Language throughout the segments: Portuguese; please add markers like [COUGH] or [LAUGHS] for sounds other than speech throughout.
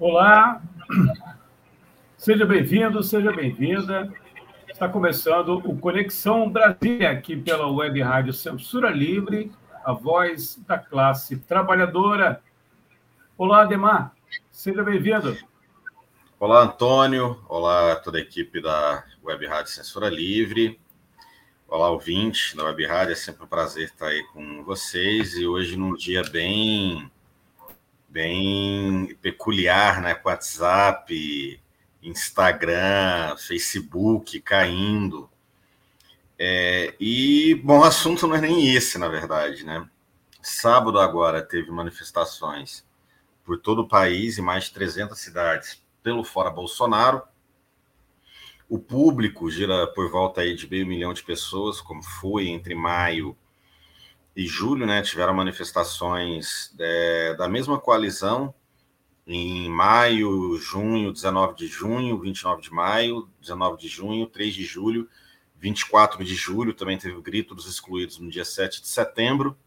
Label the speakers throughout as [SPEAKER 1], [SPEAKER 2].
[SPEAKER 1] Olá, seja bem-vindo, seja bem-vinda. Está começando o Conexão Brasília, aqui pela Web Rádio Censura Livre, a voz da classe trabalhadora. Olá, Ademar, seja bem-vindo.
[SPEAKER 2] Olá, Antônio. Olá, toda a equipe da Web Rádio Censura Livre. Olá, ouvinte da Web Rádio. É sempre um prazer estar aí com vocês e hoje num dia bem bem peculiar, né? WhatsApp, Instagram, Facebook caindo. É, e, bom, o assunto não é nem esse, na verdade, né? Sábado agora teve manifestações por todo o país, em mais de 300 cidades, pelo Fora Bolsonaro. O público gira por volta aí de meio milhão de pessoas, como foi entre maio e julho, né, tiveram manifestações é, da mesma coalizão em maio, junho, 19 de junho, 29 de maio, 19 de junho, 3 de julho, 24 de julho, também teve o grito dos excluídos no dia 7 de setembro.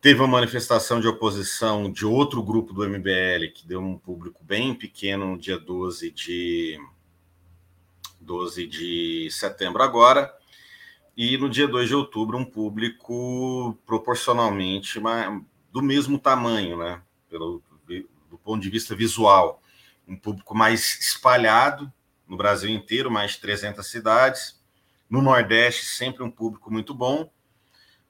[SPEAKER 2] Teve uma manifestação de oposição de outro grupo do MBL, que deu um público bem pequeno no dia 12 de, 12 de setembro agora e no dia 2 de outubro um público proporcionalmente do mesmo tamanho, né? Pelo, do ponto de vista visual, um público mais espalhado no Brasil inteiro, mais de 300 cidades. No Nordeste, sempre um público muito bom,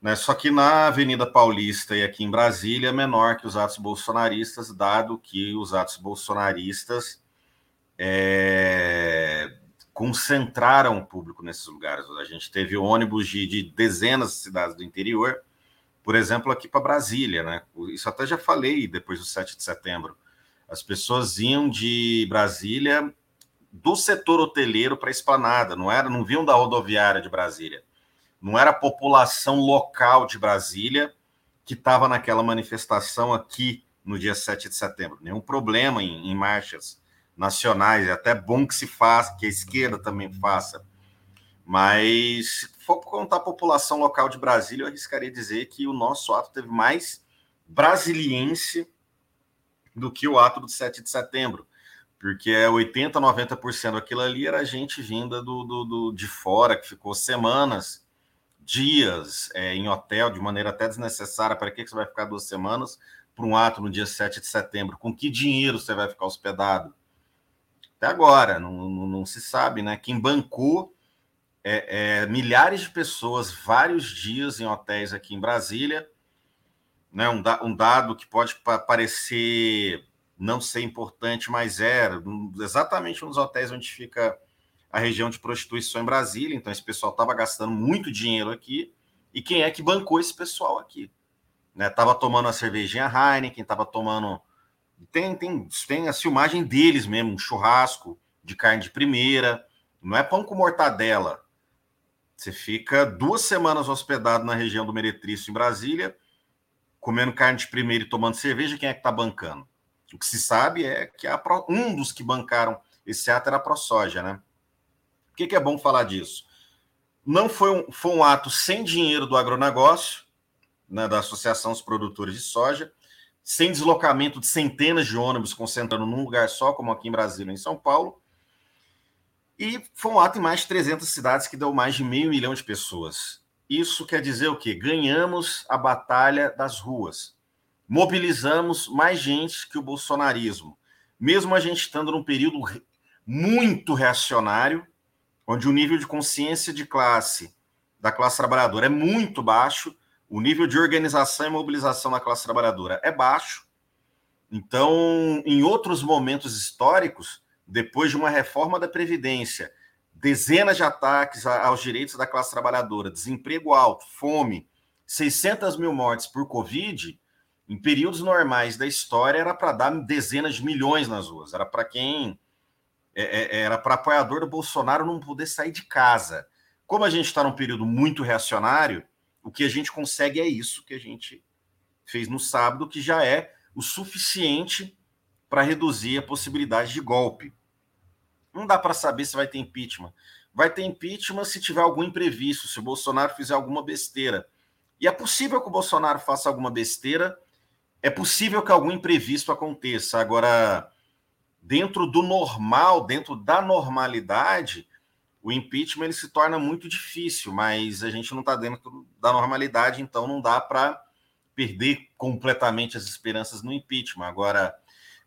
[SPEAKER 2] né? Só que na Avenida Paulista e aqui em Brasília, é menor que os atos bolsonaristas, dado que os atos bolsonaristas é, concentraram o público nesses lugares. A gente teve ônibus de, de dezenas de cidades do interior, por exemplo, aqui para Brasília, né? Isso até já falei depois do 7 de setembro. As pessoas iam de Brasília do setor hoteleiro para a esplanada, não era, não vinham da rodoviária de Brasília. Não era a população local de Brasília que estava naquela manifestação aqui no dia 7 de setembro. Nenhum problema em, em marchas nacionais, é até bom que se faça, que a esquerda também faça. Mas, se for contar a população local de Brasília, eu arriscaria dizer que o nosso ato teve mais brasiliense do que o ato do 7 de setembro, porque é 80%, 90% daquilo ali era gente vinda do, do, do, de fora, que ficou semanas, dias é, em hotel, de maneira até desnecessária. Para que, você vai ficar duas semanas para um ato no dia 7 de setembro? Com que dinheiro você vai ficar hospedado? Até agora, não, não, não se sabe, né? Quem bancou é, é, milhares de pessoas, vários dias em hotéis aqui em Brasília, né? Um, da, um dado que pode parecer não ser importante, mas é exatamente nos hotéis onde fica a região de prostituição em Brasília. Então, esse pessoal estava gastando muito dinheiro aqui. E quem é que bancou esse pessoal aqui? Né? Tava tomando a cervejinha Heineken, estava tomando tem, tem, tem a filmagem deles mesmo, um churrasco de carne de primeira. Não é pão com mortadela. Você fica duas semanas hospedado na região do Meretrício, em Brasília, comendo carne de primeira e tomando cerveja. Quem é que está bancando? O que se sabe é que a, um dos que bancaram esse ato era a ProSoja, né? O que, que é bom falar disso? Não foi um, foi um ato sem dinheiro do agronegócio, né, da Associação dos Produtores de Soja, sem deslocamento de centenas de ônibus concentrando num lugar só, como aqui em Brasília, em São Paulo. E foi um ato em mais de 300 cidades que deu mais de meio milhão de pessoas. Isso quer dizer o quê? Ganhamos a batalha das ruas. Mobilizamos mais gente que o bolsonarismo. Mesmo a gente estando num período muito reacionário, onde o nível de consciência de classe da classe trabalhadora é muito baixo, o nível de organização e mobilização da classe trabalhadora é baixo. Então, em outros momentos históricos, depois de uma reforma da Previdência, dezenas de ataques aos direitos da classe trabalhadora, desemprego alto, fome, 600 mil mortes por Covid, em períodos normais da história, era para dar dezenas de milhões nas ruas. Era para quem. É, é, era para apoiador do Bolsonaro não poder sair de casa. Como a gente está num período muito reacionário, o que a gente consegue é isso que a gente fez no sábado, que já é o suficiente para reduzir a possibilidade de golpe. Não dá para saber se vai ter impeachment. Vai ter impeachment se tiver algum imprevisto, se o Bolsonaro fizer alguma besteira. E é possível que o Bolsonaro faça alguma besteira, é possível que algum imprevisto aconteça. Agora, dentro do normal, dentro da normalidade, o impeachment ele se torna muito difícil, mas a gente não está dentro da normalidade, então não dá para perder completamente as esperanças no impeachment. Agora,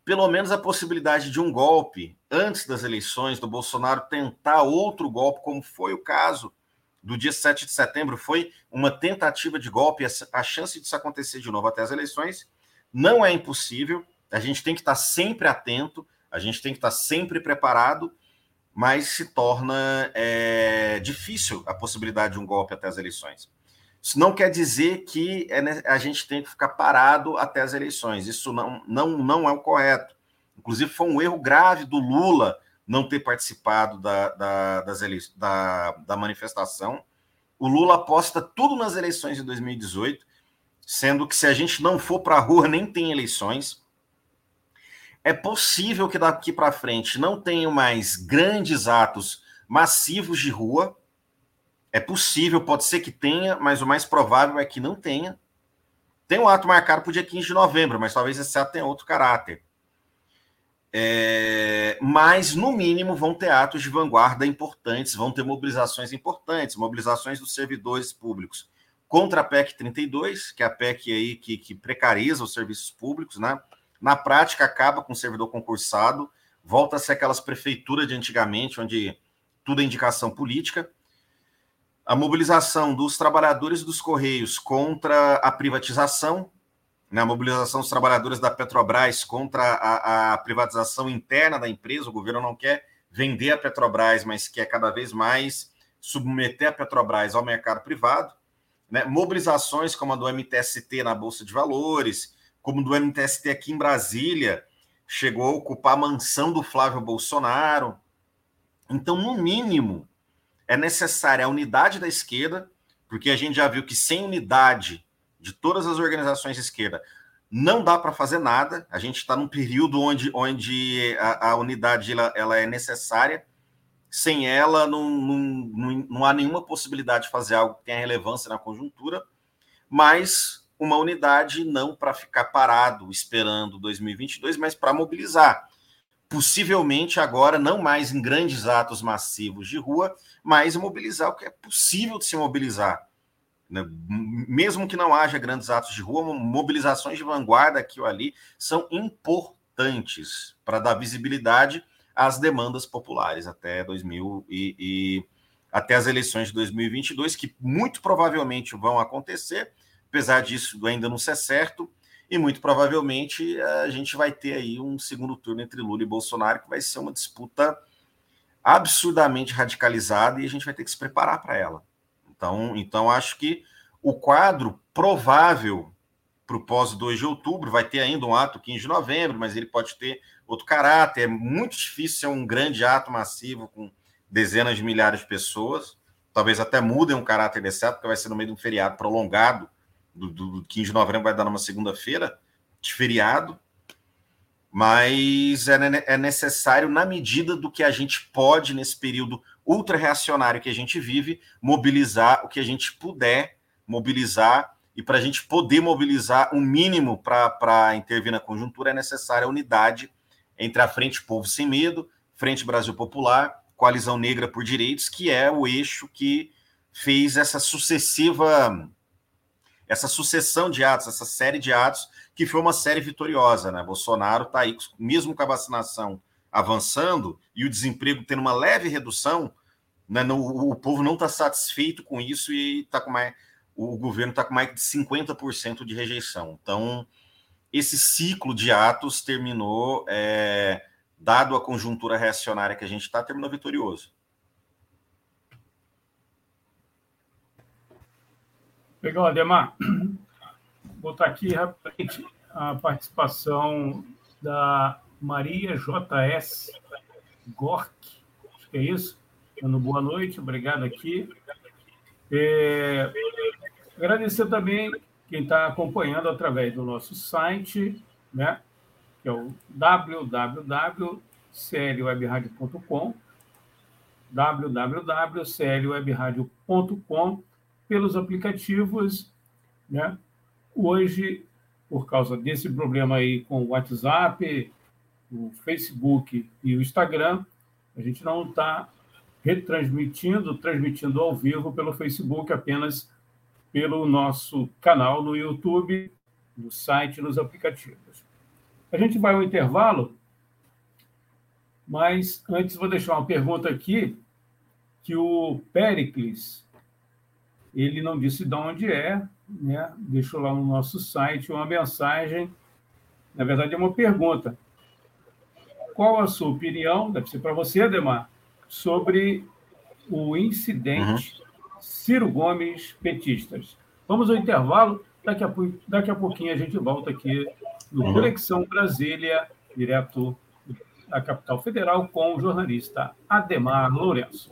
[SPEAKER 2] pelo menos a possibilidade de um golpe antes das eleições, do Bolsonaro tentar outro golpe, como foi o caso do dia 7 de setembro, foi uma tentativa de golpe, a chance disso acontecer de novo até as eleições não é impossível, a gente tem que estar sempre atento, a gente tem que estar sempre preparado, mas se torna é, difícil a possibilidade de um golpe até as eleições. Isso não quer dizer que é, a gente tem que ficar parado até as eleições. Isso não, não, não é o correto. Inclusive, foi um erro grave do Lula não ter participado da, da, das da, da manifestação. O Lula aposta tudo nas eleições de 2018, sendo que se a gente não for para a rua, nem tem eleições. É possível que daqui para frente não tenham mais grandes atos massivos de rua, é possível, pode ser que tenha, mas o mais provável é que não tenha. Tem um ato marcado para o dia 15 de novembro, mas talvez esse ato tenha outro caráter. É, mas, no mínimo, vão ter atos de vanguarda importantes, vão ter mobilizações importantes, mobilizações dos servidores públicos contra a PEC 32, que é a PEC aí que, que precariza os serviços públicos, né? Na prática, acaba com o servidor concursado, volta a ser aquelas prefeituras de antigamente, onde tudo é indicação política a mobilização dos trabalhadores dos Correios contra a privatização, né, a mobilização dos trabalhadores da Petrobras contra a, a, privatização interna da empresa. O governo não quer vender a Petrobras, mas quer cada vez mais submeter a Petrobras ao mercado privado. Né, mobilizações como a do MTST na Bolsa de Valores, como do MTST aqui em Brasília, chegou a ocupar a mansão do Flávio Bolsonaro. Então, no mínimo, é necessária a unidade da esquerda, porque a gente já viu que sem unidade de todas as organizações de esquerda não dá para fazer nada. A gente está num período onde, onde a, a unidade ela, ela, é necessária. Sem ela, não, não, não, não há nenhuma possibilidade de fazer algo que tenha relevância na conjuntura, mas uma unidade não para ficar parado esperando 2022, mas para mobilizar possivelmente agora não mais em grandes atos massivos de rua, mas mobilizar o que é possível de se mobilizar. Né? Mesmo que não haja grandes atos de rua, mobilizações de vanguarda aqui ou ali são importantes para dar visibilidade às demandas populares até 2000 e, e até as eleições de 2022, que muito provavelmente vão acontecer, apesar disso ainda não ser certo e muito provavelmente a gente vai ter aí um segundo turno entre Lula e Bolsonaro, que vai ser uma disputa absurdamente radicalizada e a gente vai ter que se preparar para ela. Então, então, acho que o quadro provável para o pós-2 de outubro vai ter ainda um ato 15 de novembro, mas ele pode ter outro caráter. É muito difícil ser um grande ato massivo com dezenas de milhares de pessoas. Talvez até mudem o caráter desse ato, porque vai ser no meio de um feriado prolongado do, do 15 de novembro vai dar numa segunda-feira, de feriado, mas é, é necessário, na medida do que a gente pode, nesse período ultra-reacionário que a gente vive, mobilizar o que a gente puder mobilizar, e para a gente poder mobilizar o um mínimo para intervir na conjuntura, é necessária a unidade entre a Frente Povo Sem Medo, Frente Brasil Popular, Coalizão Negra por Direitos, que é o eixo que fez essa sucessiva essa sucessão de atos, essa série de atos, que foi uma série vitoriosa, né? Bolsonaro está aí, mesmo com a vacinação avançando e o desemprego tendo uma leve redução, né? No, o povo não está satisfeito com isso e está com mais, o governo está com mais de 50% de rejeição. Então, esse ciclo de atos terminou, é, dado a conjuntura reacionária que a gente está, terminou vitorioso.
[SPEAKER 1] Legal, Ademar. [CLEARS THROAT] Vou botar aqui rapidamente a participação da Maria JS Gork, acho que é isso. Dando boa noite, obrigado aqui. É, agradecer também quem está acompanhando através do nosso site, né, que é o www.clwebradio.com, www.clwebradio.com, pelos aplicativos, né? Hoje, por causa desse problema aí com o WhatsApp, o Facebook e o Instagram, a gente não está retransmitindo, transmitindo ao vivo pelo Facebook, apenas pelo nosso canal no YouTube, no site, nos aplicativos. A gente vai ao intervalo, mas antes vou deixar uma pergunta aqui que o Pericles ele não disse de onde é, né? deixou lá no nosso site uma mensagem, na verdade é uma pergunta. Qual a sua opinião, deve ser para você, Ademar, sobre o incidente uhum. Ciro Gomes petistas? Vamos ao intervalo, daqui a, daqui a pouquinho a gente volta aqui no uhum. Conexão Brasília, direto da capital federal, com o jornalista Ademar Lourenço.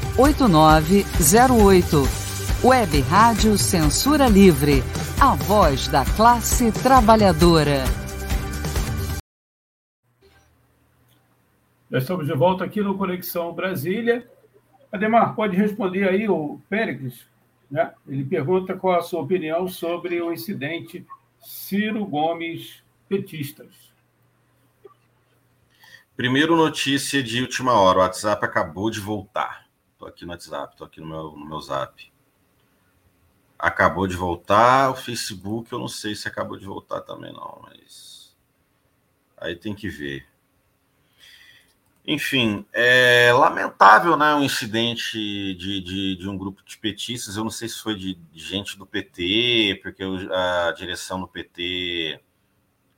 [SPEAKER 3] 8908. Web Rádio Censura Livre, a voz da classe trabalhadora.
[SPEAKER 1] Já estamos de volta aqui no Conexão Brasília. Ademar, pode responder aí o Péricles, né? Ele pergunta qual a sua opinião sobre o incidente Ciro Gomes petistas.
[SPEAKER 2] Primeiro notícia de última hora, o WhatsApp acabou de voltar. Estou aqui no WhatsApp, estou aqui no meu, no meu Zap. Acabou de voltar, o Facebook eu não sei se acabou de voltar também não, mas aí tem que ver. Enfim, é lamentável, né, um incidente de, de, de, um grupo de petistas. Eu não sei se foi de, de gente do PT, porque a direção do PT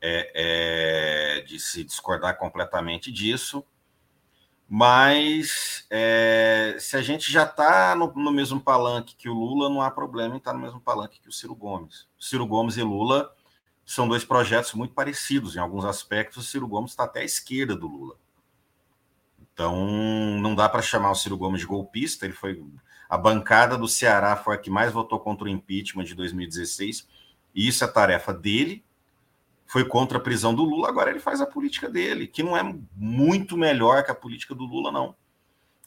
[SPEAKER 2] é, é, de se discordar completamente disso. Mas é, se a gente já está no, no, mesmo palanque que o Lula, não há problema em estar tá no mesmo palanque que o Ciro Gomes. Ciro Gomes e Lula são dois projetos muito parecidos. Em alguns aspectos, o Ciro Gomes está até à esquerda do Lula. Então, não dá para chamar o Ciro Gomes de golpista. Ele foi a bancada do Ceará foi a que mais votou contra o impeachment de 2016. E isso é tarefa dele foi contra a prisão do Lula, agora ele faz a política dele, que não é muito melhor que a política do Lula, não.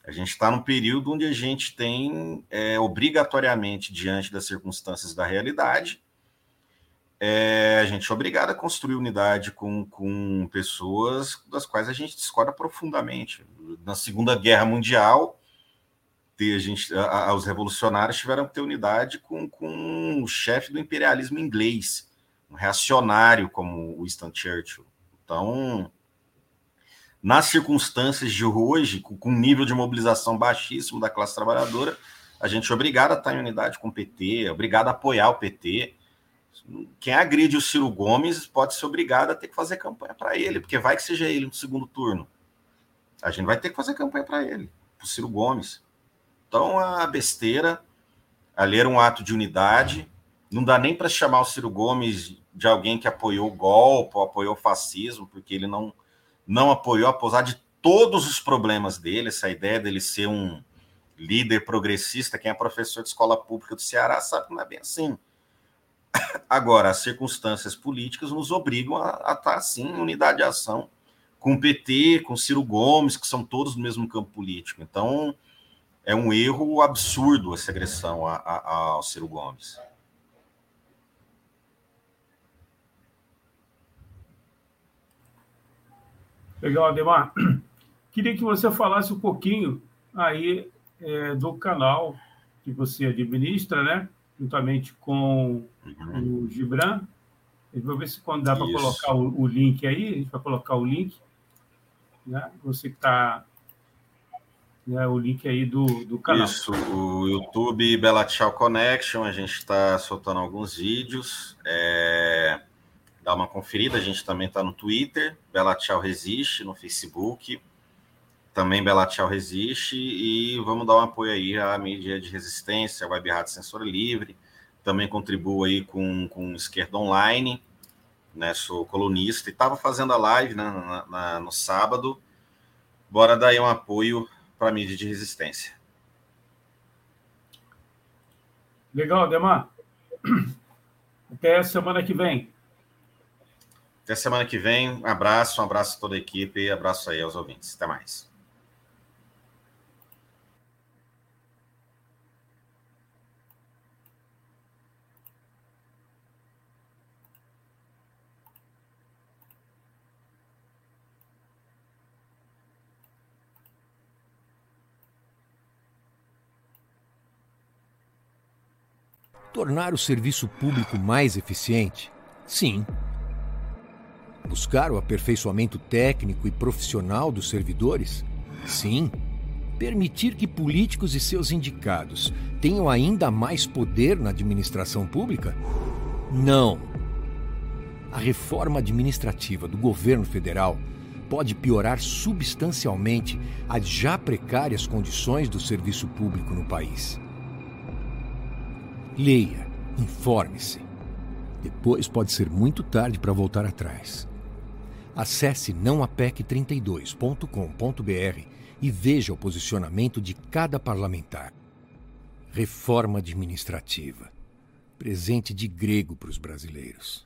[SPEAKER 2] A gente está num período onde a gente tem, é, obrigatoriamente, diante das circunstâncias da realidade, é, a gente é obrigado a construir unidade com, com pessoas das quais a gente discorda profundamente. Na Segunda Guerra Mundial, a gente, a, a, os revolucionários tiveram que ter unidade com, com o chefe do imperialismo inglês um reacionário como Winston Churchill. Então, nas circunstâncias de hoje, com um nível de mobilização baixíssimo da classe trabalhadora, a gente é obrigado a estar em unidade com o PT, é obrigado a apoiar o PT. Quem agride o Ciro Gomes pode ser obrigado a ter que fazer campanha para ele, porque vai que seja ele no segundo turno. A gente vai ter que fazer campanha para ele, para o Ciro Gomes. Então, a besteira, ali era um ato de unidade, não dá nem para chamar o Ciro Gomes de alguém que apoiou o golpe ou apoiou o fascismo, porque ele não, não apoiou, apesar de todos os problemas dele, essa ideia dele ser um líder progressista, quem é professor de escola pública do Ceará sabe que não é bem assim. [LAUGHS] Agora, as circunstâncias políticas nos obrigam a, a estar, sim, em unidade de ação com o PT, com Ciro Gomes, que são todos no mesmo campo político. Então, é um erro absurdo essa agressão a, a, ao Ciro Gomes.
[SPEAKER 1] Legal, Ademar. [CLEARS THROAT] Queria que você falasse um pouquinho aí é, do canal que você administra, né? Juntamente com uhum. o Gibran. Vou ver se quando dá para colocar o, o, link aí, a gente vai colocar o link. Né? Você que está. Né, o link aí do, do canal.
[SPEAKER 2] Isso, o YouTube Bela Tchau Connection, a gente está soltando alguns vídeos. É dá uma conferida. A gente também está no Twitter, Bela Tchau Resiste, no Facebook, também Bela Tchau Resiste, e vamos dar um apoio aí à mídia de resistência, a Web Rádio Censura Livre. Também contribuo aí com, com Esquerda Online, né? Sou colunista e estava fazendo a live né, na, na, no sábado. Bora dar aí um apoio para a mídia de resistência.
[SPEAKER 1] Legal, Demar. [CLEARS THROAT] Até semana que vem.
[SPEAKER 2] Até semana que vem. Um abraço, um abraço a toda a equipe abraço aí aos ouvintes. Até mais.
[SPEAKER 4] Tornar o serviço público mais eficiente? Sim Buscar o aperfeiçoamento técnico e profissional dos servidores? Sim. Permitir que políticos e seus indicados tenham ainda mais poder na administração pública? Não. A reforma administrativa do governo federal pode piorar substancialmente as já precárias condições do serviço público no país. Leia, informe-se. Depois pode ser muito tarde para voltar atrás. Acesse nãoapec32.com.br e veja o posicionamento de cada parlamentar. Reforma administrativa. Presente de grego para os brasileiros.